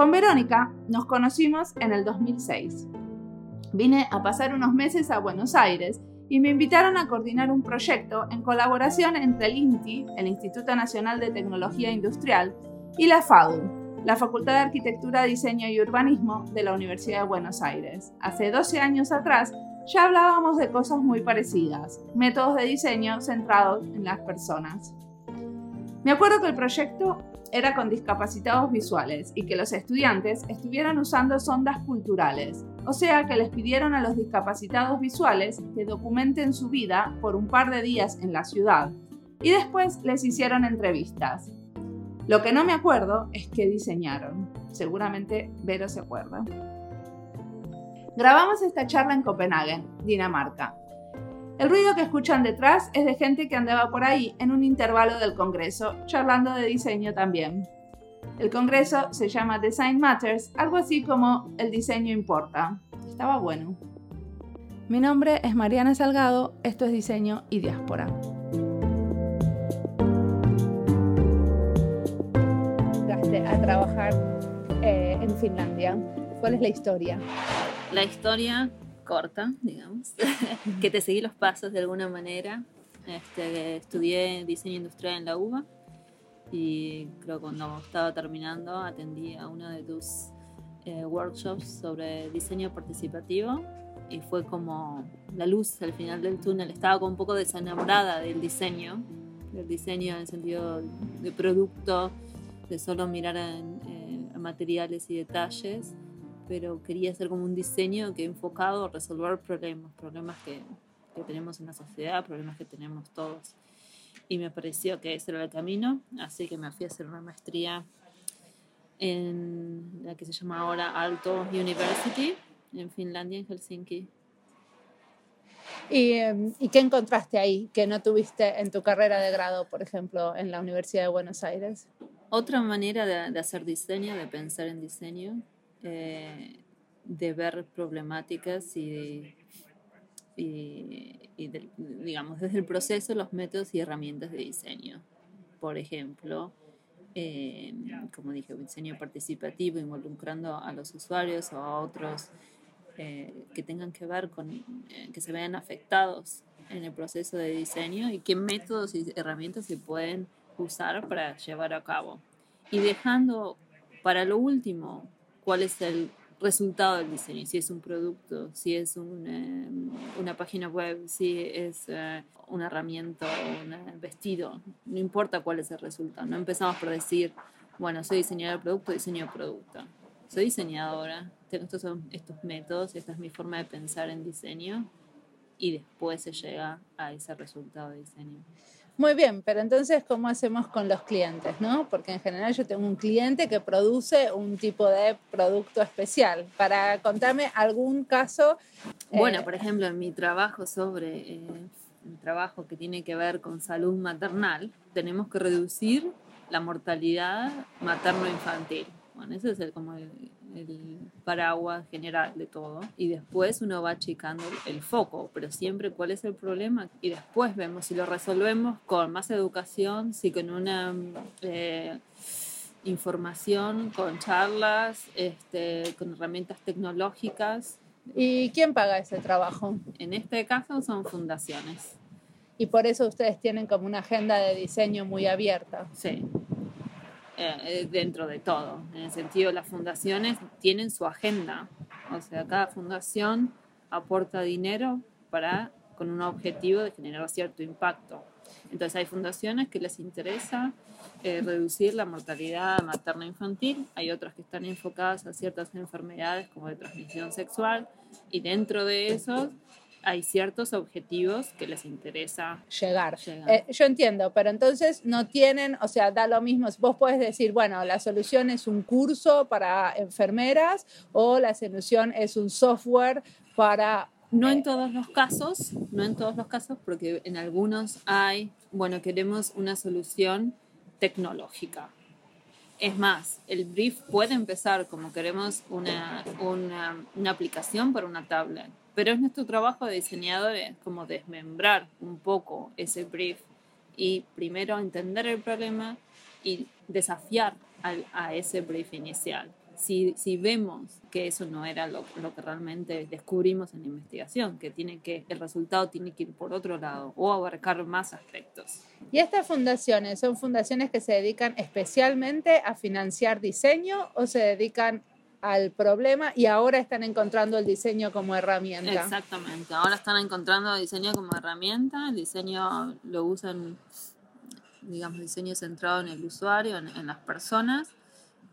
Con Verónica nos conocimos en el 2006. Vine a pasar unos meses a Buenos Aires y me invitaron a coordinar un proyecto en colaboración entre el INTI, el Instituto Nacional de Tecnología Industrial, y la FADU, la Facultad de Arquitectura, Diseño y Urbanismo de la Universidad de Buenos Aires. Hace 12 años atrás ya hablábamos de cosas muy parecidas, métodos de diseño centrados en las personas. Me acuerdo que el proyecto era con discapacitados visuales y que los estudiantes estuvieran usando sondas culturales, o sea que les pidieron a los discapacitados visuales que documenten su vida por un par de días en la ciudad y después les hicieron entrevistas. Lo que no me acuerdo es qué diseñaron. Seguramente Vero se acuerda. Grabamos esta charla en Copenhague, Dinamarca. El ruido que escuchan detrás es de gente que andaba por ahí en un intervalo del Congreso, charlando de diseño también. El Congreso se llama Design Matters, algo así como El diseño importa. Estaba bueno. Mi nombre es Mariana Salgado, esto es Diseño y Diáspora. a trabajar eh, en Finlandia. ¿Cuál es la historia? La historia corta, digamos, que te seguí los pasos de alguna manera. Este, estudié diseño industrial en la UBA y creo que cuando estaba terminando atendí a uno de tus eh, workshops sobre diseño participativo y fue como la luz al final del túnel. Estaba como un poco desenamorada del diseño, del diseño en el sentido de producto, de solo mirar en, materiales y detalles pero quería hacer como un diseño que enfocado a resolver problemas, problemas que, que tenemos en la sociedad, problemas que tenemos todos. Y me pareció que ese era el camino, así que me fui a hacer una maestría en la que se llama ahora Alto University, en Finlandia, en Helsinki. ¿Y, em, ¿Y, qué encontraste ahí que no tuviste en tu carrera de grado, por ejemplo, en la Universidad de Buenos Aires? Otra manera de, de hacer diseño, de pensar en diseño, eh, de ver problemáticas y, y, digamos, desde el proceso, los métodos y herramientas de diseño. Por ejemplo, eh, como dije, diseño participativo, involucrando a los usuarios o a otros eh, que tengan que ver con, que se vean afectados en el proceso de diseño y qué métodos y herramientas se pueden usar para llevar a cabo. Y dejando para lo último cuál es el resultado del diseño, si es un producto, si es em, una página web, si es eh, una herramienta o un vestido, no importa cuál es el resultado, no empezamos por decir, bueno, soy diseñadora de producto, diseño producto, soy diseñadora, tengo estos, estos métodos, esta es mi forma de pensar en diseño y después se llega a ese resultado de diseño. Muy bien, pero entonces, ¿cómo hacemos con los clientes? ¿no? Porque en general yo tengo un cliente que produce un tipo de producto especial. Para contarme algún caso. Bueno, eh, por ejemplo, en mi trabajo sobre eh, el trabajo que tiene que ver con salud maternal, tenemos que reducir la mortalidad materno-infantil. Bueno, ese es el, como el, el paraguas general de todo y después uno va achicando el foco, pero siempre cuál es el problema y después vemos si lo resolvemos con más educación, si con una eh, información, con charlas, este, con herramientas tecnológicas. ¿Y quién paga ese trabajo? En este caso son fundaciones. Y por eso ustedes tienen como una agenda de diseño muy abierta. Sí, eh, dentro de todo. En el sentido, las fundaciones tienen su agenda. O sea, cada fundación aporta dinero para con un objetivo de generar cierto impacto. Entonces hay fundaciones que les interesa eh, reducir la mortalidad materna infantil, hay otras que están enfocadas a ciertas enfermedades como de transmisión sexual y dentro de esos hay ciertos objetivos que les interesa llegar. Eh, yo entiendo, pero entonces no tienen, o sea, da lo mismo. Vos puedes decir, bueno, la solución es un curso para enfermeras o la solución es un software para... No en todos los casos, no en todos los casos, porque en algunos hay, bueno, queremos una solución tecnológica. Es más, el brief puede empezar como queremos una, una, aplicación para una tablet pero es nuestro trabajo de diseñadores como desmembrar un poco ese brief y primero entender el problema y desafiar a ese brief inicial. Si, si vemos que eso no era lo, lo, que realmente descubrimos en la investigación, que, tiene que el resultado tiene que ir por otro lado o abarcar más aspectos. ¿Y estas fundaciones son fundaciones que se dedican especialmente a financiar diseño o se dedican al problema y ahora están encontrando el diseño como herramienta? Exactamente, ahora están encontrando el diseño como herramienta, el diseño lo usan, digamos, diseño centrado en el usuario, en, en las personas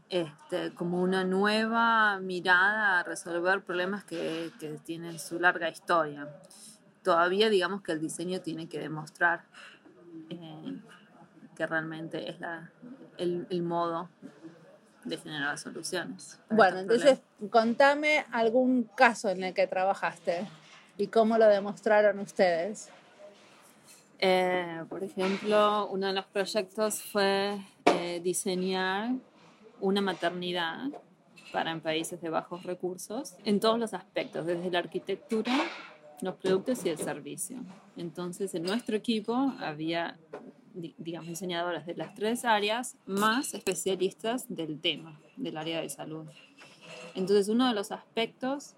este, como una nueva mirada a resolver problemas que, que, tienen su larga historia. Todavía digamos que el diseño tiene que demostrar eh, que realmente es la, el, el, modo de generar soluciones. Bueno, entonces contame algún caso en el que trabajaste y cómo lo demostraron ustedes. Eh, por ejemplo, uno de los proyectos fue eh, diseñar una maternidad para en países de bajos recursos en todos los aspectos, desde la arquitectura, los productos y el servicio. Entonces, en nuestro equipo había, digamos, diseñadoras de las tres áreas más especialistas del tema, del área de salud. Entonces, uno de los aspectos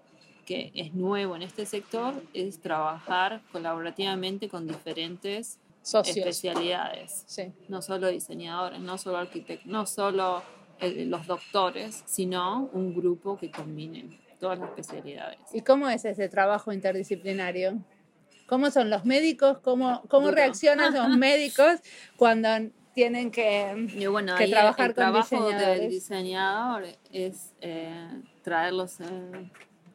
que es nuevo en este sector es trabajar colaborativamente con diferentes Socios. especialidades. Sí. No solo diseñadores, no solo arquitectos, no solo los doctores, sino un grupo que combine todas las especialidades. ¿Y cómo es ese trabajo interdisciplinario? ¿Cómo son los médicos? ¿Cómo, cómo reaccionan los médicos cuando tienen que, y bueno, que trabajar el con trabajo del diseñador es eh, traerlos, eh,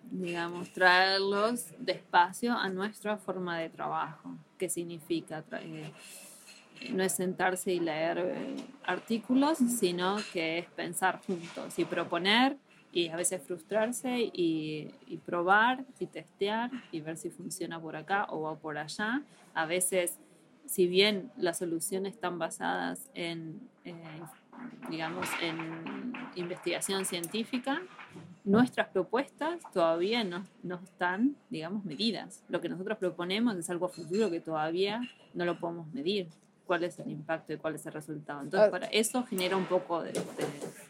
digamos, traerlos despacio a nuestra forma de trabajo. ¿Qué significa? Eh, no es sentarse y leer eh, artículos, sino que es pensar juntos y proponer y a veces frustrarse y, probar y testear y ver si funciona por acá o va por allá. A veces, si bien las soluciones están basadas en, eh, digamos, en investigación científica, nuestras propuestas todavía no, no están, digamos, medidas. Lo que nosotros proponemos es algo futuro que todavía no lo podemos medir cuál es el impacto y cuál es el resultado. Entonces, para eso genera un poco de, de...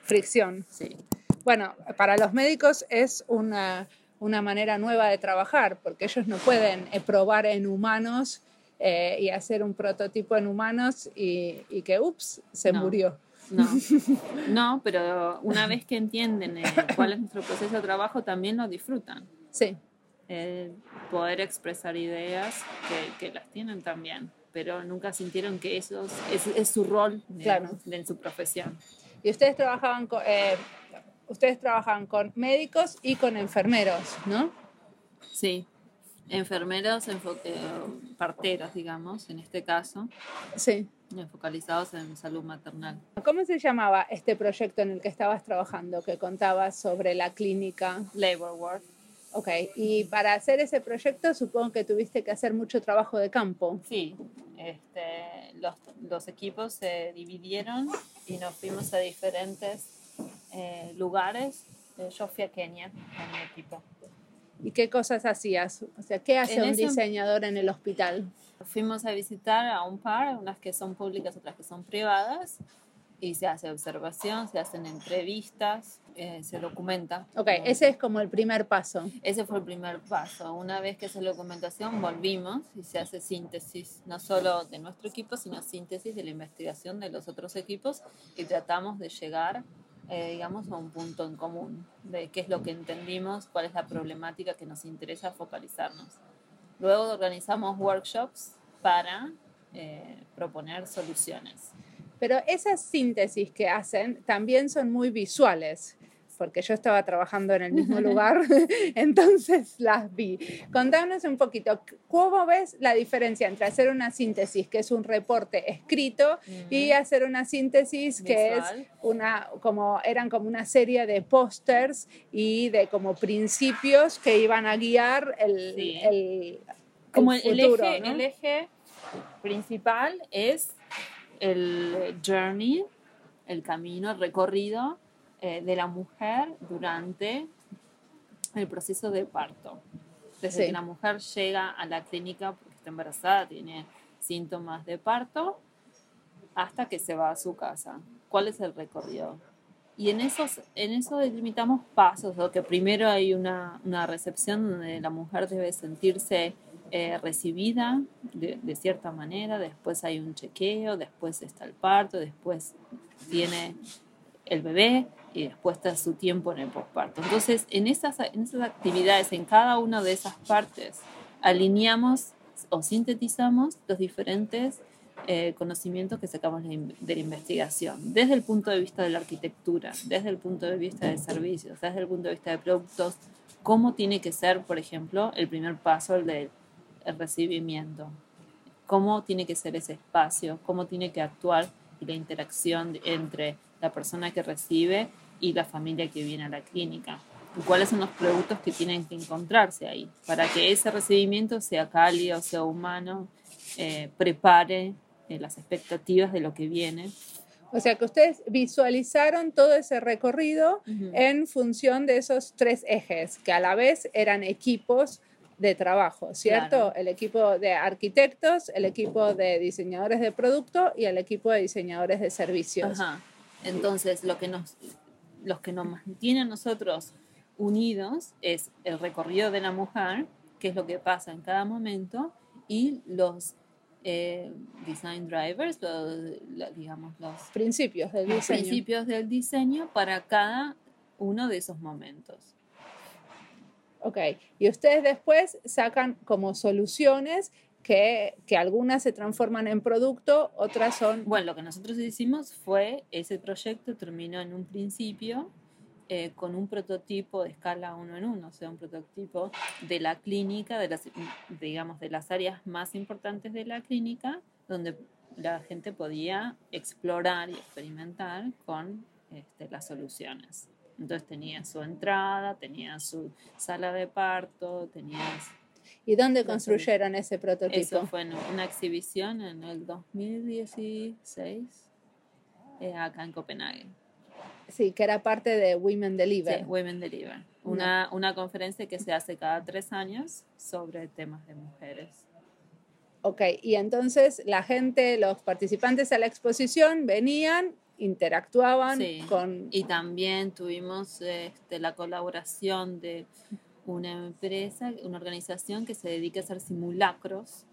fricción. Sí. Bueno, para los médicos es una, una, manera nueva de trabajar, porque ellos no pueden eh, probar en humanos eh, y hacer un prototipo en humanos y, y que, ups, se No. murió. No, no, pero una vez que entienden eh, cuál es nuestro proceso de trabajo, también lo disfrutan. Sí. El poder expresar ideas que, que las tienen también, pero nunca sintieron que eso es, es su rol Claro. su profesión. Y ustedes trabajaban con, eh, ustedes trabajan con médicos y con enfermeros, ¿no? Sí, enfermeros, eh, parteros, digamos, en este caso, Sí. focalizados en salud maternal. ¿Cómo se llamaba este proyecto en el que estabas trabajando, que contabas sobre la clínica? Labor work. Ok, y para hacer ese proyecto supongo que tuviste que hacer mucho trabajo de campo. Sí, este, los, los equipos se dividieron y nos fuimos a diferentes eh, lugares. Eh, Yo fui a Kenia con mi equipo. ¿Y qué cosas hacías? O sea, ¿qué hace En un ese- diseñador en el hospital? Fuimos a visitar a un par, unas que son públicas, otras que son privadas, y se hace observación, se hacen entrevistas, eh, se documenta. Ok, ese es como el primer paso. Ese fue el primer paso. Una vez que se la documentación, volvimos y se hace síntesis, no solo de nuestro equipo, sino síntesis de la investigación de los otros equipos y tratamos de llegar, eh, digamos, a un punto en común de qué es lo que entendimos, cuál es la problemática que nos interesa focalizarnos. Luego organizamos workshops para eh, proponer soluciones. Pero esas síntesis que hacen también son muy visuales, porque yo estaba trabajando en el mismo lugar, entonces las vi. Contanos un poquito, ¿cómo ves la diferencia entre hacer una síntesis, que es un reporte escrito, y hacer una síntesis que es una, como, eran como una serie de pósters y de como principios que iban a guiar el, Sí. el, Como el, futuro, eje, ¿no? el eje principal es el journey, el camino, el recorrido eh, de la mujer durante el proceso de parto. Desde Sí. que la mujer llega a la clínica porque está embarazada, tiene síntomas de parto, hasta que se va a su casa. ¿Cuál es el recorrido? Y en, esos, en eso delimitamos pasos, o que primero hay una, una recepción donde la mujer debe sentirse eh, recibida de, cierta manera, después hay un chequeo, después está el parto, después tiene el bebé y después está su tiempo en el posparto. Entonces, en esas, en esas actividades, en cada una de esas partes, alineamos o sintetizamos los diferentes eh, conocimientos que sacamos de la investigación, desde el punto de vista de la arquitectura, desde el punto de vista de servicios, desde el punto de vista de productos, cómo tiene que ser, por ejemplo, el primer paso del recibimiento, cómo tiene que ser ese espacio, cómo tiene que actuar y la interacción entre la persona que recibe y la familia que viene a la clínica. Y cuáles son los productos que tienen que encontrarse ahí para que ese recibimiento sea cálido, sea humano, eh, prepare eh, las expectativas de lo que viene. O sea que ustedes visualizaron todo ese recorrido en función de esos tres ejes, que a la vez eran equipos de trabajo, ¿cierto? El equipo de arquitectos, el equipo de diseñadores de producto y el equipo de diseñadores de servicios. Entonces, lo que nos, los que nos mantiene a nosotros unidos es el recorrido de la mujer, que es lo que pasa en cada momento, y los eh, design drivers, digamos, los principios del diseño. principios del diseño para cada uno de esos momentos. Ok, y ustedes después sacan como soluciones que, que, algunas se transforman en producto, otras son... Bueno, lo que nosotros hicimos fue, ese proyecto terminó en un principio eh, con un prototipo de escala uno en uno, o sea, un prototipo de la clínica, de las, digamos, de las áreas más importantes de la clínica, donde la gente podía explorar y experimentar con este, las soluciones. Entonces tenía su entrada, tenía su sala de parto, tenía... ¿Y dónde construyeron ese prototipo? Eso fue en una exhibición en el 2016 eh, acá en Copenhague. Sí, que era parte de Women Deliver. Sí, Women Deliver. Una, una conferencia que se hace cada tres años sobre temas de mujeres. Ok, y entonces la gente, los participantes a la exposición venían, interactuaban con... Y también tuvimos este, la colaboración de una empresa, una organización que se dedica a hacer simulacros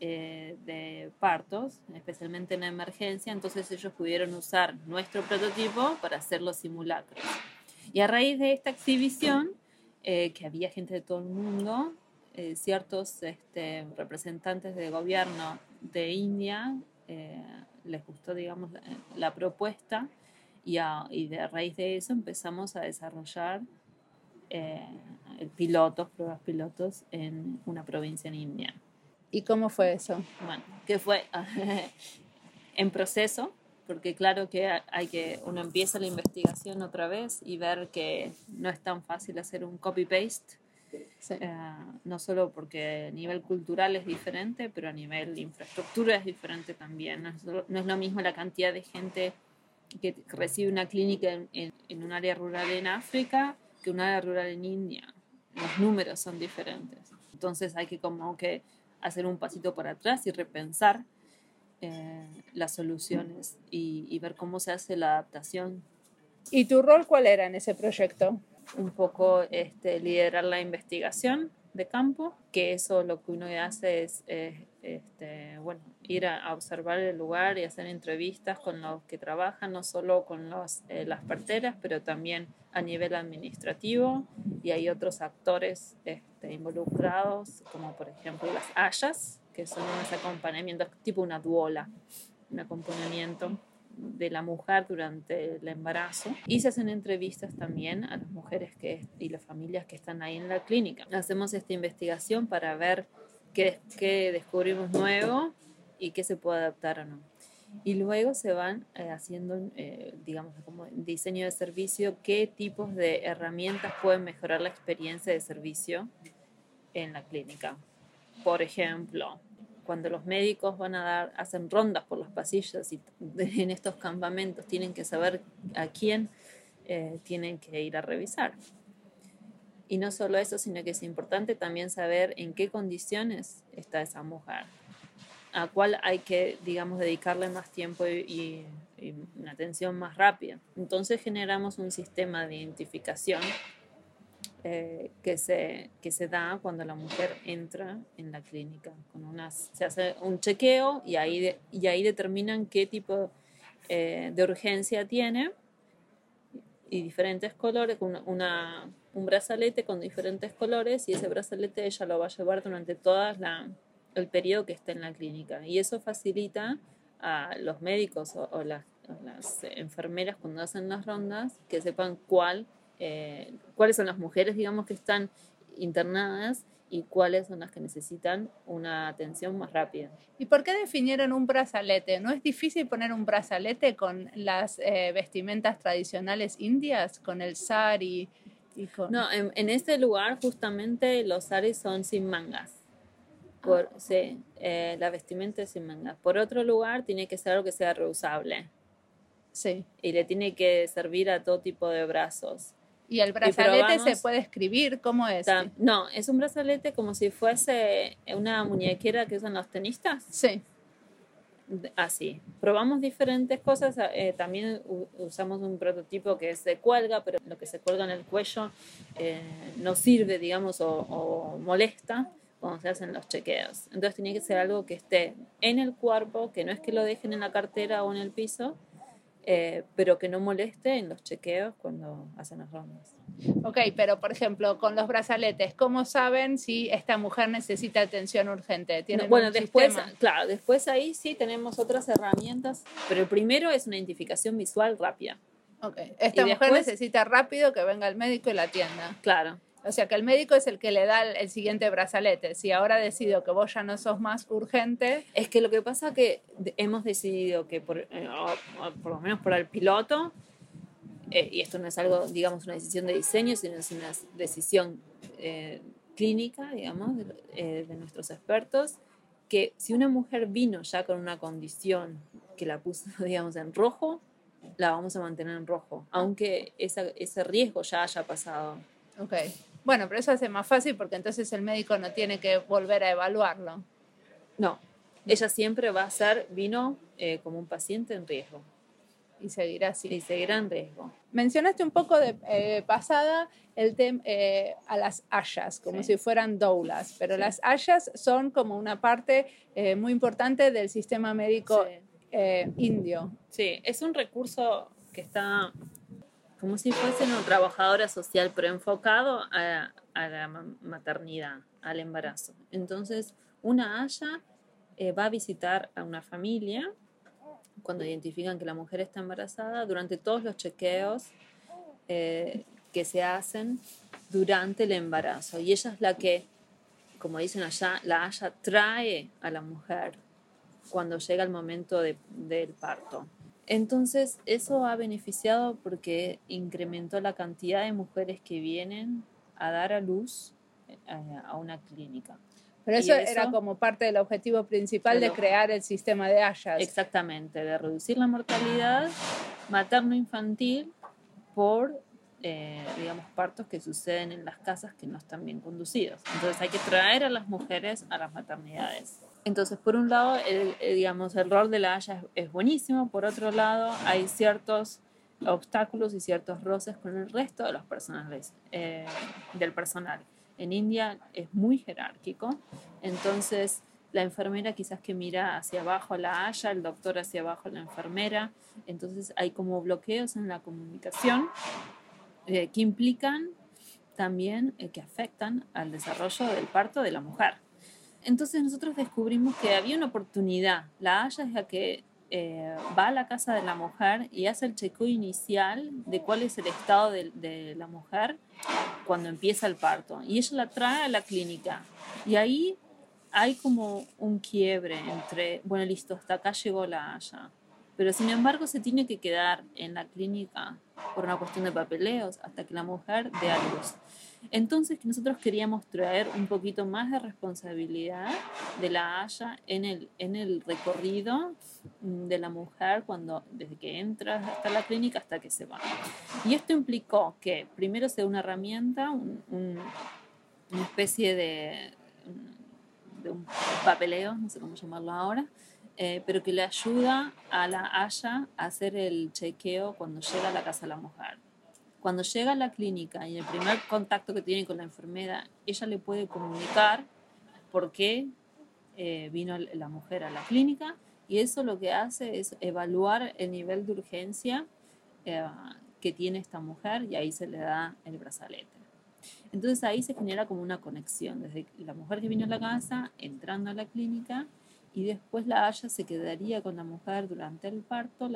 eh, de partos, especialmente en emergencia, entonces ellos pudieron usar nuestro prototipo para hacer los simulacros. Y a raíz de esta exhibición, eh, que había gente de todo el mundo, eh, ciertos este, representantes de gobierno de India les gustó, digamos, la, propuesta y, a, y, de raíz de eso empezamos a desarrollar pilotos, pruebas pilotos en una provincia en India. ¿Y cómo fue eso? Bueno, que fue en proceso, porque claro que hay que uno empieza la investigación otra vez y ver que no es tan fácil hacer un copy Eh, no solo porque a nivel cultural es diferente, pero a nivel de infraestructura es diferente también. No es, no es lo mismo la cantidad de gente que recibe una clínica en, en, un área rural en África que un área rural en India. Los números son diferentes. Entonces hay que como que hacer un pasito para atrás y repensar eh, las soluciones y, ver cómo se hace la adaptación. ¿Y tu rol cuál era en ese proyecto? Un poco este, liderar la investigación de campo, que eso lo que uno hace es este, bueno, ir a, observar el lugar y hacer entrevistas con los que trabajan, no solo con los, eh, las parteras, pero también a nivel administrativo. Y hay otros actores este, involucrados, como por ejemplo las hayas, que son unos acompañamientos tipo una duola, un acompañamiento de la mujer durante el embarazo y se hacen entrevistas también a las mujeres que, y las familias que están ahí en la clínica. Hacemos esta investigación para ver qué, qué descubrimos nuevo y qué se puede adaptar o no. Y luego se van eh, haciendo, eh, digamos, como diseño de servicio, qué tipos de herramientas pueden mejorar la experiencia de servicio en la clínica. Por ejemplo, cuando los médicos van a dar, hacen rondas por los pasillos y en estos campamentos tienen que saber a quién eh, tienen que ir a revisar. Y no solo eso, sino que es importante también saber en qué condiciones está esa mujer, a cuál hay que, digamos, dedicarle más tiempo y, y una atención más rápida. Entonces generamos un sistema de identificación eh, que, se, que se da cuando la mujer entra en la clínica. Con unas, se hace un chequeo y ahí, y ahí determinan qué tipo eh, de urgencia tiene y diferentes colores, una, una, un brazalete con diferentes colores y ese brazalete ella lo va a llevar durante todo el periodo que esté en la clínica. Y eso facilita a los médicos o, las, las, enfermeras cuando hacen las rondas que sepan cuál, eh, cuáles son las mujeres, digamos, que están internadas y cuáles son las que necesitan una atención más rápida. ¿Y por qué definieron un brazalete? ¿No es difícil poner un brazalete con las eh, vestimentas tradicionales indias, con el sari? Y con... No, en, este lugar justamente los saris son sin mangas. Por, ah. Sí, eh, la vestimenta es sin mangas. Por otro lugar, tiene que ser algo que sea reusable. Sí. Y le tiene que servir a todo tipo de brazos. ¿Y el brazalete se puede escribir? ¿Cómo es? No, es un brazalete como si fuese una muñequera que usan los tenistas. Sí. Así. Probamos diferentes cosas. Eh, también usamos un prototipo que se cuelga, pero lo que se cuelga en el cuello eh, no sirve, digamos, o, o molesta cuando se hacen los chequeos. Entonces tiene que ser algo que esté en el cuerpo, que no es que lo dejen en la cartera o en el piso, eh, pero que no moleste en los chequeos cuando hacen las rondas. Ok, pero por ejemplo, con los brazaletes, ¿cómo saben si esta mujer necesita atención urgente? ¿Tienen bueno, después, claro, después ahí sí tenemos otras herramientas, pero el primero es una identificación visual rápida. Ok, esta mujer necesita rápido que venga el médico y la atienda. Claro. O sea que el médico es el que le da el, siguiente brazalete. Si ahora decido que vos ya no sos más urgente. Es que lo que pasa es que hemos decidido que, por, eh, por lo menos por el piloto, eh, y esto no es algo, digamos, una decisión de diseño, sino es una decisión eh, clínica, digamos, de, de nuestros expertos, que si una mujer vino ya con una condición que la puso, digamos, en rojo, la vamos a mantener en rojo, aunque esa, ese riesgo ya haya pasado. Ok. Bueno, pero eso hace más fácil porque entonces el médico no tiene que volver a evaluarlo. No, ella siempre va a ser, vino eh, como un paciente en riesgo. Y seguirá así. Y seguirá en riesgo. Mencionaste un poco de eh, pasada el tema eh, a las hayas, como si fueran doulas, pero las hayas son como una parte muy importante del sistema médico indio. Sí, es un recurso que está como si fuese una trabajadora social, pero enfocado a, la maternidad, al embarazo. Entonces, una haya eh, va a visitar a una familia cuando identifican que la mujer está embarazada durante todos los chequeos eh, que se hacen durante el embarazo. Y ella es la que, como dicen allá, la haya trae a la mujer cuando llega el momento del parto. Entonces, eso ha beneficiado porque incrementó la cantidad de mujeres que vienen a dar a luz eh, a una clínica. Pero eso, era como parte del objetivo principal de crear el sistema de Hayas. Exactamente, de reducir la mortalidad materno-infantil por, eh, digamos, partos que suceden en las casas que no están bien conducidos. Entonces hay que traer a las mujeres a las maternidades. Entonces, por un lado, el, eh, digamos, el rol de la Haya es, buenísimo, por otro lado, hay ciertos obstáculos y ciertos roces con el resto de los personales, eh, del personal. En India es muy jerárquico, entonces la enfermera quizás que mira hacia abajo a la Haya, el doctor hacia abajo a la enfermera, entonces hay como bloqueos en la comunicación eh, que implican también que afectan al desarrollo del parto de la mujer. Entonces nosotros descubrimos que había una oportunidad. La Haya es la que eh, va a la casa de la mujer y hace el chequeo inicial de cuál es el estado de, la mujer cuando empieza el parto. Y ella la trae a la clínica. Y ahí hay como un quiebre entre, bueno, listo, hasta acá llegó la Haya. Pero sin embargo se tiene que quedar en la clínica por una cuestión de papeleos hasta que la mujer dé a luz. Entonces nosotros queríamos traer un poquito más de responsabilidad de la Haya en el, en el recorrido de la mujer cuando desde que entra hasta la clínica hasta que se va. Y esto implicó que primero sea una herramienta, una especie de, de un papeleo, no sé cómo llamarlo ahora, eh, pero que le ayuda a la Haya a hacer el chequeo cuando llega a la casa de la mujer. Cuando llega a la clínica y el primer contacto que tiene con la enfermera, ella le puede comunicar por qué eh, vino la mujer a la clínica y eso lo que hace es evaluar el nivel de urgencia eh, que tiene esta mujer y ahí se le da el brazalete. Entonces ahí se genera como una conexión, desde la mujer que vino a la casa, entrando a la clínica, y después la Haya se quedaría con la mujer durante el parto,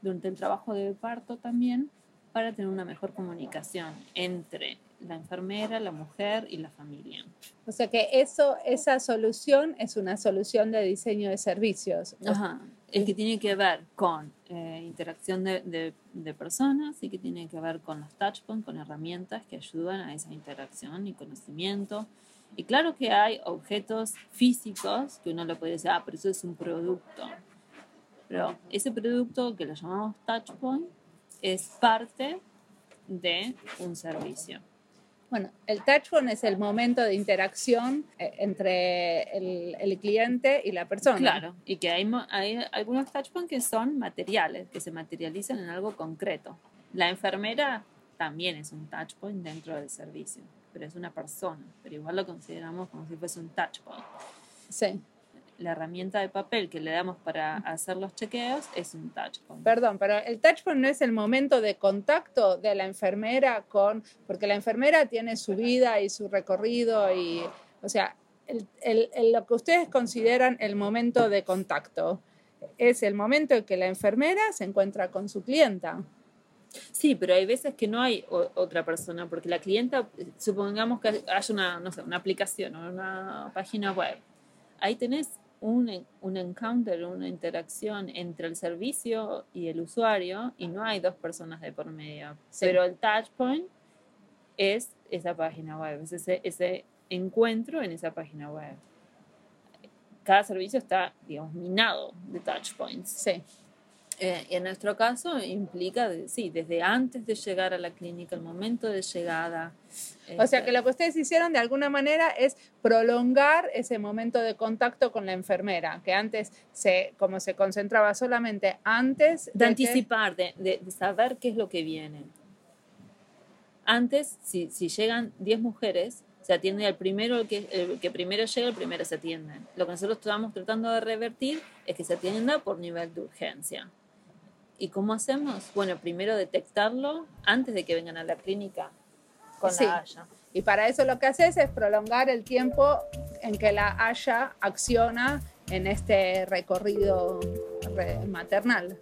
durante el trabajo de parto también, para tener una mejor comunicación entre la enfermera, la mujer y la familia. O sea que eso, esa solución es una solución de diseño de servicios. Ajá. El que tiene que ver con eh, interacción de, de, personas y que tiene que ver con los touchpoints, con herramientas que ayudan a esa interacción y conocimiento. Y claro que hay objetos físicos que uno le puede decir, ah, pero eso es un producto. Pero ese producto que lo llamamos touchpoint es parte de un servicio. Bueno, el touchpoint es el momento de interacción eh, entre el, cliente y la persona. Claro, y que hay, hay algunos touchpoints que son materiales, que se materializan en algo concreto. La enfermera también es un touchpoint dentro del servicio, pero es una persona, pero igual lo consideramos como si fuese un touchpoint. Sí la herramienta de papel que le damos para hacer los chequeos es un touchpoint. Perdón, pero el touchpoint no es el momento de contacto de la enfermera con, porque la enfermera tiene su vida y su recorrido y, o sea, lo que ustedes consideran el momento de contacto es el momento en que la enfermera se encuentra con su clienta. Sí, pero hay veces que no hay otra persona, porque la clienta, supongamos que hay una, no sé, una aplicación o una página web, ahí tenés un, un encounter, una interacción entre el servicio y el usuario y no hay dos personas de por medio. Pero el touch point es esa página web, es ese, ese encuentro en esa página web. Cada servicio está, digamos, minado de touch points. Sí. Eh, en nuestro caso implica, sí, desde antes de llegar a la clínica, el momento de llegada. o sea que lo que ustedes hicieron de alguna manera es prolongar ese momento de contacto con la enfermera, que antes se, como se concentraba solamente antes de, anticipar, de, de, saber qué es lo que viene. Antes, si, si llegan 10 mujeres, se atiende al primero, el que, el que primero llega, el primero se atiende. Lo que nosotros estamos tratando de revertir es que se atienda por nivel de urgencia. ¿Y cómo hacemos? Bueno, primero detectarlo antes de que vengan a la clínica con la Haya. Y para eso lo que haces es prolongar el tiempo en que la Haya acciona en este recorrido maternal.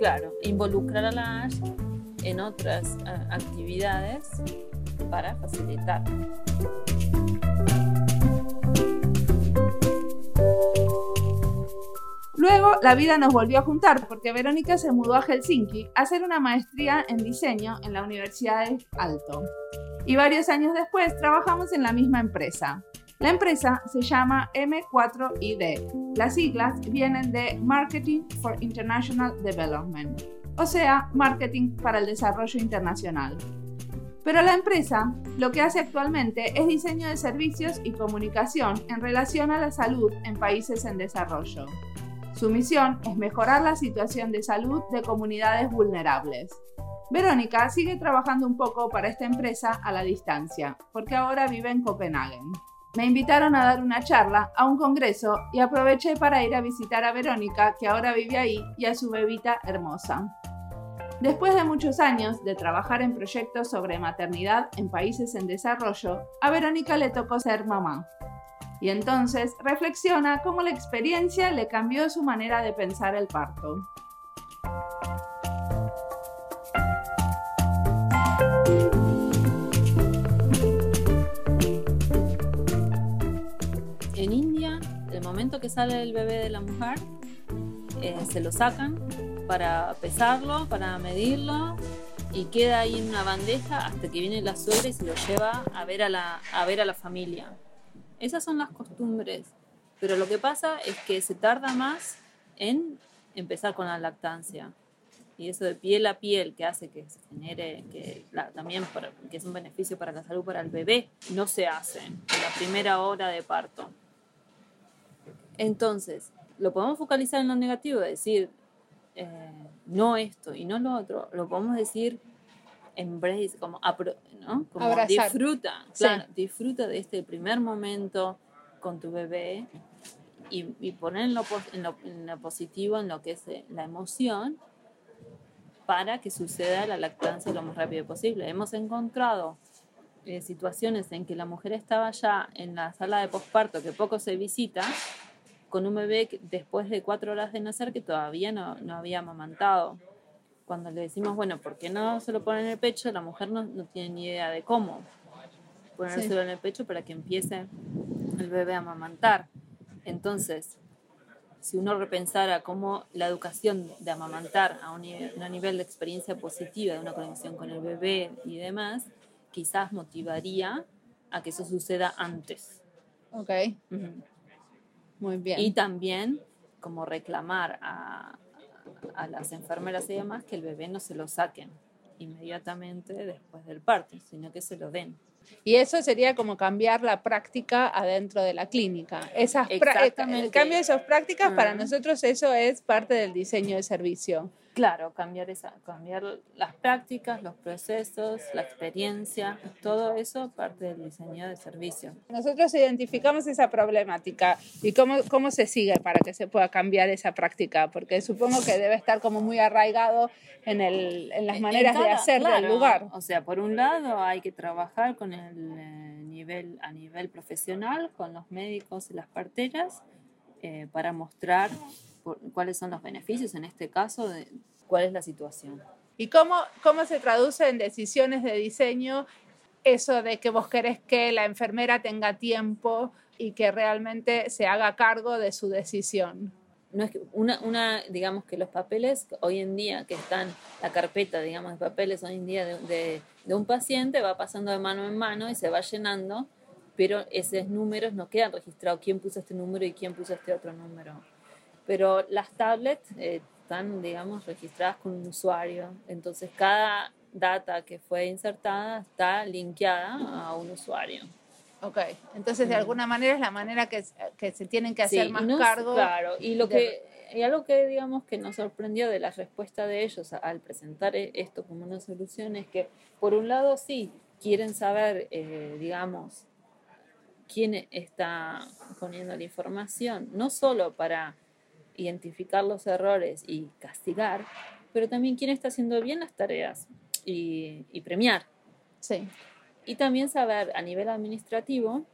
Claro, involucrar a la Haya en otras eh, actividades para facilitar. Luego la vida nos volvió a juntar porque Verónica se mudó a Helsinki a hacer una maestría en diseño en la Universidad de Alto. Y varios años después trabajamos en la misma empresa. La empresa se llama M4ID. Las siglas vienen de Marketing for International Development, o sea, Marketing para el Desarrollo Internacional. Pero la empresa lo que hace actualmente es diseño de servicios y comunicación en relación a la salud en países en desarrollo. Su misión es mejorar la situación de salud de comunidades vulnerables. Verónica sigue trabajando un poco para esta empresa a la distancia, porque ahora vive en Copenhague. Me invitaron a dar una charla a un congreso y aproveché para ir a visitar a Verónica, que ahora vive ahí, y a su bebita hermosa. Después de muchos años de trabajar en proyectos sobre maternidad en países en desarrollo, a Verónica le tocó ser mamá. Y entonces reflexiona cómo la experiencia le cambió su manera de pensar el parto. En India, el momento que sale el bebé de la mujer, eh, se lo sacan para pesarlo, para medirlo y queda ahí en una bandeja hasta que viene la suegra y se lo lleva a ver a la, a ver a la familia. Esas son las costumbres. Pero lo que pasa es que se tarda más en empezar con la lactancia. Y eso de piel a piel que hace que se genere, que también que es un beneficio para la salud para el bebé, no se hace en la primera hora de parto. Entonces, lo podemos focalizar en lo negativo, decir, eh, no esto y no lo otro, lo podemos decir embrace, como, ¿no? como disfruta, claro, disfruta de este primer momento con tu bebé y, y poner en lo, en, lo, positivo, en lo que es eh, la emoción, para que suceda la lactancia lo más rápido posible. Hemos encontrado eh, situaciones en que la mujer estaba ya en la sala de posparto, que poco se visita, con un bebé después de cuatro horas de nacer que todavía no, no había amamantado. Cuando le decimos, bueno, ¿por qué no se lo pone en el pecho? La mujer no, no tiene ni idea de cómo ponérselo en el pecho para que empiece el bebé a amamantar. Entonces, si uno repensara cómo la educación de amamantar a un, a un nivel de experiencia positiva, de una conexión con el bebé y demás, quizás motivaría a que eso suceda antes. Ok. Muy bien. Y también como reclamar a, a las enfermeras y demás que el bebé no se lo saquen inmediatamente después del parto, sino que se lo den. Y eso sería como cambiar la práctica adentro de la clínica. Esas el cambio de esas prácticas, para nosotros eso es parte del diseño de servicio. Claro, cambiar, esa, cambiar las prácticas, los procesos, la experiencia, todo eso parte del diseño de servicio. Nosotros identificamos esa problemática y cómo, cómo se sigue para que se pueda cambiar esa práctica, porque supongo que debe estar como muy arraigado en, el, en las maneras de hacer del lugar. O sea, por un lado hay que trabajar con el eh, nivel, a nivel profesional, con los médicos y las parteras, eh, para mostrar cuáles son los beneficios en este caso, de, cuál es la situación. ¿Y cómo, cómo se traduce en decisiones de diseño eso de que vos querés que la enfermera tenga tiempo y que realmente se haga cargo de su decisión? No es que una, una, digamos que los papeles hoy en día que están, la carpeta, digamos, de papeles hoy en día de, de, de un paciente va pasando de mano en mano y se va llenando, pero esos números no quedan registrados, quién puso este número y quién puso este otro número pero las tablets eh, están, digamos, registradas con un usuario, entonces cada data que fue insertada está linkeada a un usuario. Ok, entonces de alguna manera es la manera que, que se tienen que hacer más cargo. Claro, y lo que y algo que digamos que nos sorprendió de la respuesta de ellos al presentar e, esto como una solución es que por un lado sí quieren saber, eh, digamos, quién está poniendo la información, no solo para identificar los errores y castigar, pero también quién está haciendo bien las tareas y, premiar. Sí. Y también saber a nivel administrativo,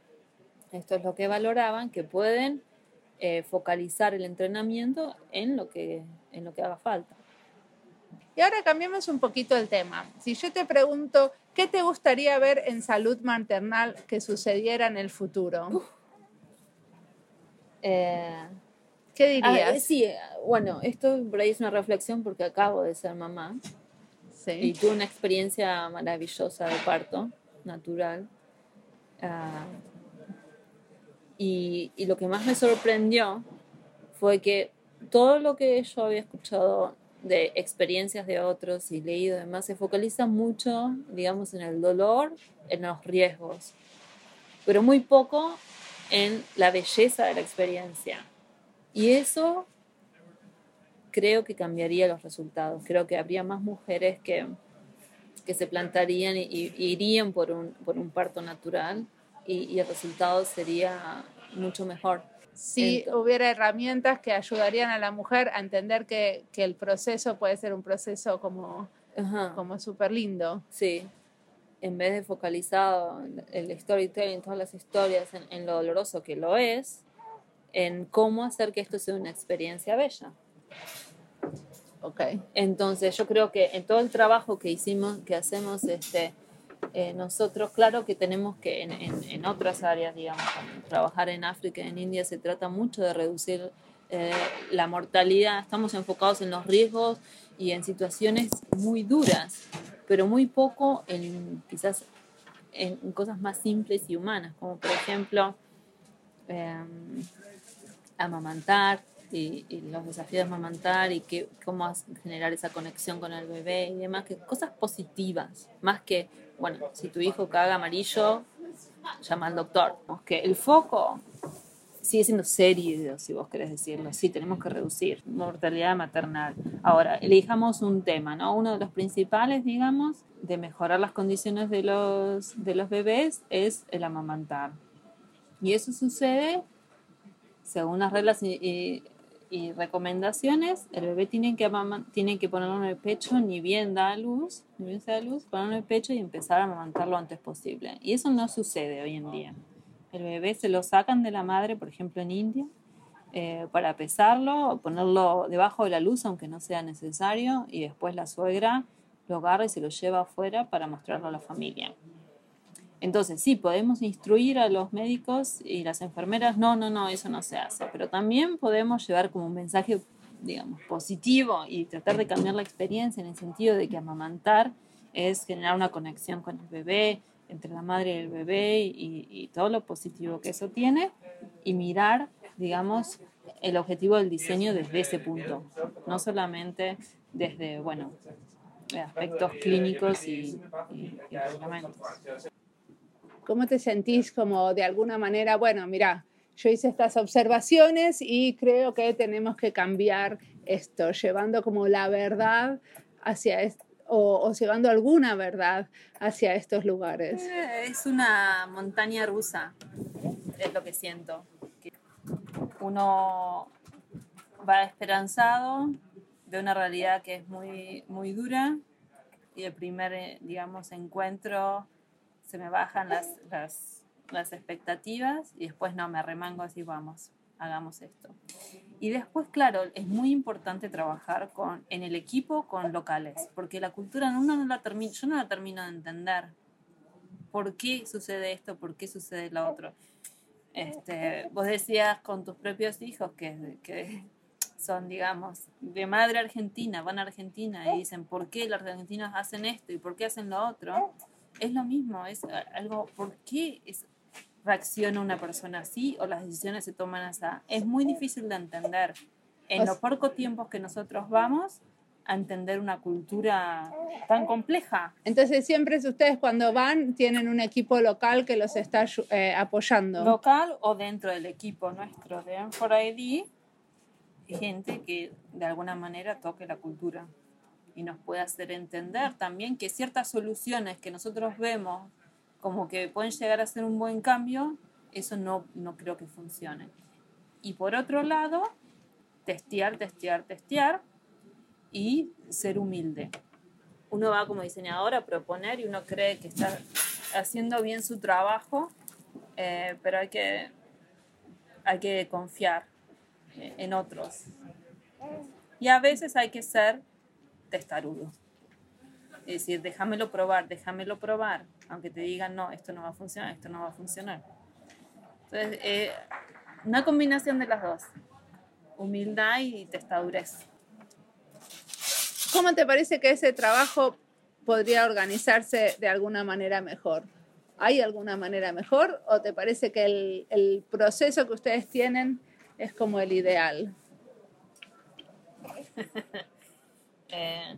esto es lo que valoraban, que pueden eh, focalizar el entrenamiento en lo, que, en lo que haga falta. Y ahora cambiemos un poquito el tema. Si yo te pregunto, ¿qué te gustaría ver en salud maternal que sucediera en el futuro? Eh, ¿Qué ah, dirías? sí, bueno, esto por ahí es una reflexión porque acabo de ser mamá. Sí. Y tuve una experiencia maravillosa de parto natural. Ah, y, y, lo que más me sorprendió fue que todo lo que yo había escuchado de experiencias de otros y leído además se focaliza mucho, digamos, en el dolor, en los riesgos, pero muy poco en la belleza de la experiencia. Y eso creo que cambiaría los resultados. Creo que habría más mujeres que, que se plantarían y, irían por un, por un parto natural y, el resultado sería mucho mejor. Si hubiera herramientas que ayudarían a la mujer a entender que, que el proceso puede ser un proceso como, como súper lindo. Sí, en vez de focalizado en el storytelling, todas las historias, en, en lo doloroso que lo es, en cómo hacer que esto sea una experiencia bella. Okay. Entonces yo creo que en todo el trabajo que hicimos, que hacemos este, eh, nosotros, claro que tenemos que en, en, otras áreas, digamos, trabajar en África, en India, se trata mucho de reducir eh, la mortalidad, estamos enfocados en los riesgos y en situaciones muy duras, pero muy poco en quizás en cosas más simples y humanas, como por ejemplo... Eh, amamantar y, los desafíos de amamantar y que, cómo generar esa conexión con el bebé y demás, que cosas positivas, más que, bueno, si tu hijo caga amarillo, llama al doctor. Que el foco sigue siendo serio, si vos querés decirlo. Sí, tenemos que reducir mortalidad maternal. Ahora, elijamos un tema, ¿no? Uno de los principales, digamos, de mejorar las condiciones de los, de los bebés es el amamantar. Y eso sucede según las reglas y, recomendaciones, el bebé tiene que, que ponerlo en el pecho ni bien da luz, ni bien se da luz, ponerlo en el pecho y empezar a amamantar lo antes posible. Y eso no sucede hoy en día. El bebé se lo sacan de la madre, por ejemplo en India, eh, para pesarlo, ponerlo debajo de la luz aunque no sea necesario y después la suegra lo agarra y se lo lleva afuera para mostrarlo a la familia. Entonces, sí, podemos instruir a los médicos y las enfermeras, no, no, no, eso no se hace, pero también podemos llevar como un mensaje, digamos, positivo y tratar de cambiar la experiencia en el sentido de que amamantar es generar una conexión con el bebé, entre la madre y el bebé y, todo lo positivo que eso tiene y mirar, digamos, el objetivo del diseño desde ese punto, no solamente desde, bueno, aspectos clínicos y, y, ¿Cómo te sentís como de alguna manera, bueno, mira, yo hice estas observaciones y creo que tenemos que cambiar esto, llevando como la verdad hacia o, o, llevando alguna verdad hacia estos lugares. Eh, es una montaña rusa, es lo que siento. Uno va esperanzado de una realidad que es muy, muy dura y el primer, eh, digamos, encuentro se me bajan las, las, expectativas y después no, me remango así, vamos, hagamos esto. Y después, claro, es muy importante trabajar con, en el equipo con locales, porque la cultura uno no la termina, yo no la termino de entender. ¿Por qué sucede esto? ¿Por qué sucede lo otro? Este, vos decías con tus propios hijos que, que son, digamos, de madre argentina, van a Argentina y dicen, ¿por qué los argentinos hacen esto y por qué hacen lo otro? Es lo mismo, es algo, ¿por qué reacciona una persona así o las decisiones se toman así? Es muy difícil de entender. En los pocos tiempos que nosotros vamos a entender una cultura tan compleja. Entonces siempre ustedes cuando van tienen un equipo local que los está eh, apoyando. Local o dentro del equipo nuestro de M4ID, gente que de alguna manera toque la cultura y nos puede hacer entender también que ciertas soluciones que nosotros vemos como que pueden llegar a ser un buen cambio, eso no, no creo que funcione. Y por otro lado, testear, testear, testear y ser humilde. Uno va como diseñador a proponer y uno cree que está haciendo bien su trabajo, eh, pero hay que, hay que confiar en otros. Y a veces hay que ser testarudo. Es decir, déjamelo probar, déjamelo probar, aunque te digan, no, esto no va a funcionar, esto no va a funcionar. Entonces, eh, una combinación de las dos, humildad y testadurez. ¿Cómo te parece que ese trabajo podría organizarse de alguna manera mejor? ¿Hay alguna manera mejor o te parece que el, el proceso que ustedes tienen es como el ideal? Eh,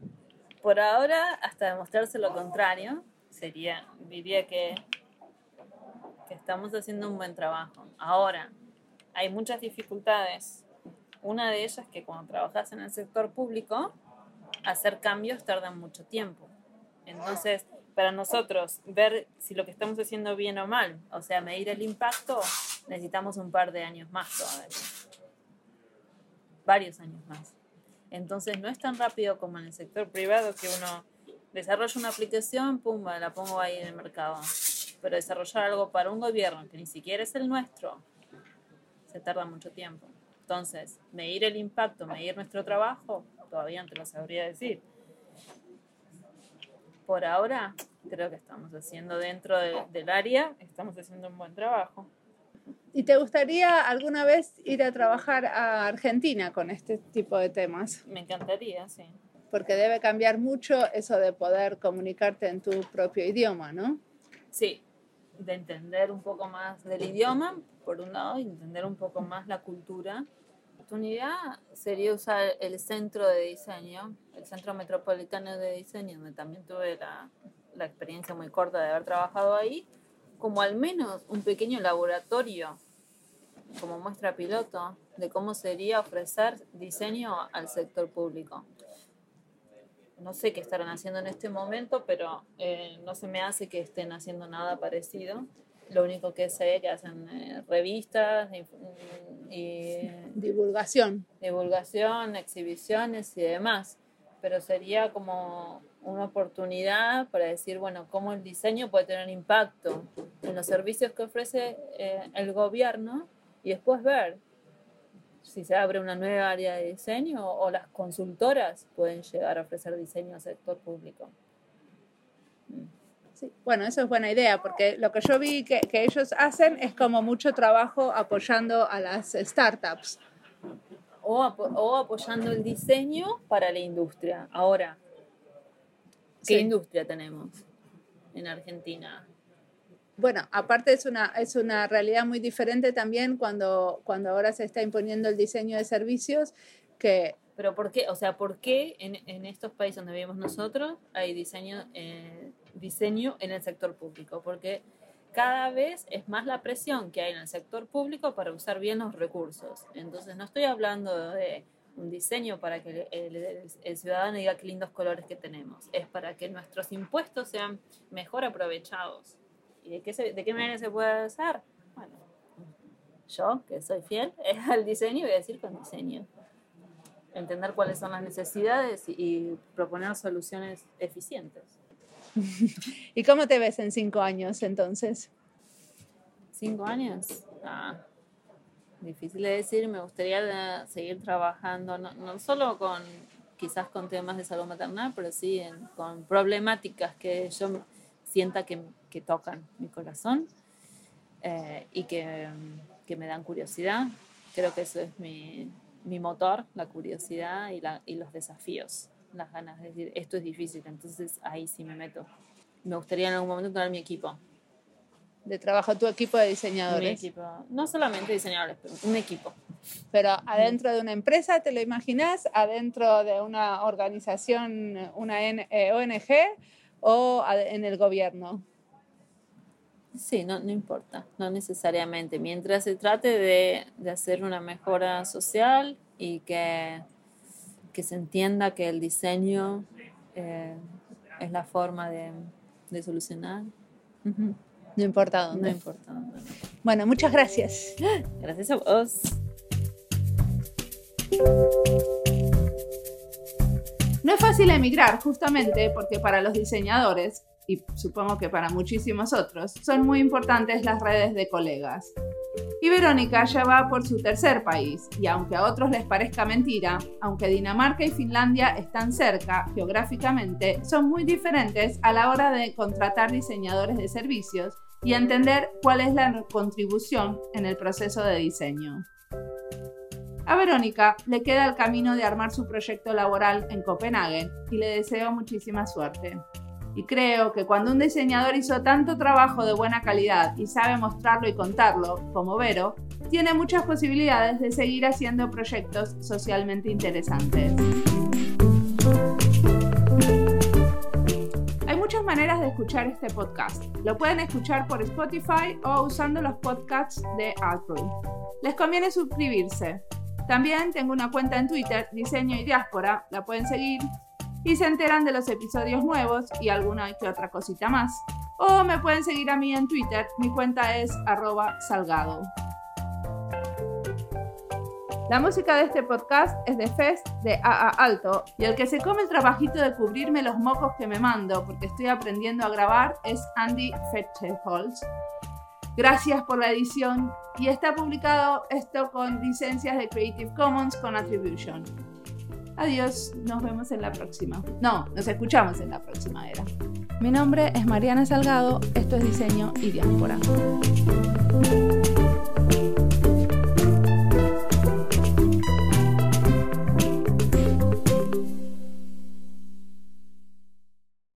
por ahora, hasta demostrarse lo contrario, sería, diría que, que estamos haciendo un buen trabajo. Ahora, hay muchas dificultades. Una de ellas es que cuando trabajas en el sector público, hacer cambios tarda mucho tiempo. Entonces, para nosotros ver si lo que estamos haciendo bien o mal, o sea, medir el impacto, necesitamos un par de años más todavía. Varios años más. Entonces no es tan rápido como en el sector privado que uno desarrolla una aplicación, pum, la pongo ahí en el mercado. Pero desarrollar algo para un gobierno que ni siquiera es el nuestro, se tarda mucho tiempo. Entonces, medir el impacto, medir nuestro trabajo, todavía no te lo sabría decir. Por ahora, creo que estamos haciendo dentro del área, estamos haciendo un buen trabajo. ¿Y te gustaría alguna vez ir a trabajar a Argentina con este tipo de temas? Me encantaría, sí. Porque debe cambiar mucho eso de poder comunicarte en tu propio idioma, ¿no? Sí, de entender un poco más del idioma, por un lado, y entender un poco más la cultura. La oportunidad sería usar el centro de diseño, el Centro Metropolitano de Diseño, donde también tuve la, la experiencia muy corta de haber trabajado ahí, como al menos un pequeño laboratorio como muestra piloto de cómo sería ofrecer diseño al sector público. No sé qué estarán haciendo en este momento, pero eh, no se me hace que estén haciendo nada parecido. Lo único que sé es que hacen eh, revistas y divulgación. Divulgación, exhibiciones y demás. Pero sería como una oportunidad para decir, bueno, cómo el diseño puede tener impacto en los servicios que ofrece eh, el gobierno y después ver si se abre una nueva área de diseño o las consultoras pueden llegar a ofrecer diseño al sector público. Sí, bueno, eso es buena idea, porque lo que yo vi que, que ellos hacen es como mucho trabajo apoyando a las startups. O, o apoyando el diseño para la industria. Ahora, ¿qué industria tenemos en Argentina? bueno, aparte es una, es una realidad muy diferente también cuando, cuando ahora se está imponiendo el diseño de servicios que... Pero ¿por qué? O sea, ¿por qué en, en estos países donde vivimos nosotros hay diseño, eh, diseño en el sector público? Porque cada vez es más la presión que hay en el sector público para usar bien los recursos. Entonces no estoy hablando de un diseño para que el, el, ciudadano diga qué lindos colores que tenemos. Es para que nuestros impuestos sean mejor aprovechados. ¿Y de qué, de qué manera se puede hacer? Bueno, yo, que soy fiel al diseño, voy a decir con diseño. Entender cuáles son las necesidades y, proponer soluciones eficientes. ¿Y cómo te ves en cinco años entonces? ¿Cinco años? Ah, difícil de decir. Me gustaría seguir trabajando, no, no, solo con quizás con temas de salud maternal, pero sí en, con problemáticas que yo sienta que, que tocan mi corazón eh, y que, que, me dan curiosidad. Creo que eso es mi, mi motor, la curiosidad y, la, y, los desafíos, las ganas de decir, esto es difícil, entonces ahí sí me meto. Me gustaría en algún momento tener mi equipo. De trabajo, tu equipo de diseñadores. Mi equipo, no solamente diseñadores, pero un equipo. Pero adentro de una empresa, ¿te lo imaginas? ¿Adentro de una organización, una ONG? Eh, o en el gobierno? Sí, no, no importa, no necesariamente. Mientras se trate de, de hacer una mejora social y que, que, se entienda que el diseño eh, es la forma de, de solucionar. No importa dónde. No importa dónde. Bueno, muchas gracias. Gracias a vos. No es fácil emigrar justamente porque para los diseñadores, y supongo que para muchísimos otros, son muy importantes las redes de colegas. Y Verónica ya va por su tercer país, y aunque a otros les parezca mentira, aunque Dinamarca y Finlandia están cerca geográficamente, son muy diferentes a la hora de contratar diseñadores de servicios y entender cuál es la contribución en el proceso de diseño. A Verónica le queda el camino de armar su proyecto laboral en Copenhague y le deseo muchísima suerte. Y creo que cuando un diseñador hizo tanto trabajo de buena calidad y sabe mostrarlo y contarlo, como Vero, tiene muchas posibilidades de seguir haciendo proyectos socialmente interesantes. Maneras de escuchar este podcast. Lo pueden escuchar por Spotify o usando los podcasts de Apple. Les conviene suscribirse. También tengo una cuenta en Twitter, Diseño y Diáspora, la pueden seguir y se enteran de los episodios nuevos y alguna que otra cosita más. O me pueden seguir a mí en Twitter, mi cuenta es arroba salgado. La música de este podcast es de Fest de AA Alto y el que se come el trabajito de cubrirme los mocos que me mando porque estoy aprendiendo a grabar es Andy Fetchelholz Gracias por la edición y está publicado esto con licencias de Creative Commons con Attribution. Adiós, nos vemos en la próxima. No, nos escuchamos en la próxima era. Mi nombre es Mariana Salgado, esto es Diseño y Diáspora.